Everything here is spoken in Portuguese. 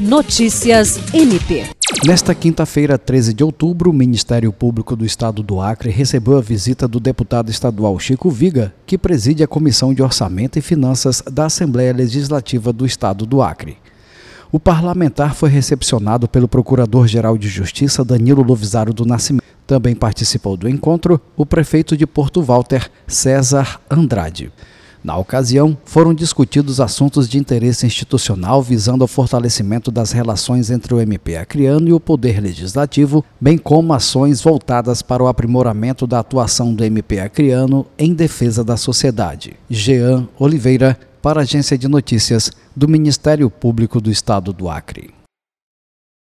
Notícias MP. Nesta quinta-feira, 13 de outubro, o Ministério Público do Estado do Acre recebeu a visita do deputado estadual Chico Viga, que preside a Comissão de Orçamento e Finanças da Assembleia Legislativa do Estado do Acre. O parlamentar foi recepcionado pelo Procurador-Geral de Justiça Danilo Lovisaro do Nascimento. Também participou do encontro o prefeito de Porto Walter, César Andrade. Na ocasião, foram discutidos assuntos de interesse institucional visando ao fortalecimento das relações entre o MP acreano e o Poder Legislativo, bem como ações voltadas para o aprimoramento da atuação do MP acreano em defesa da sociedade. Jean Oliveira, para a Agência de Notícias do Ministério Público do Estado do Acre.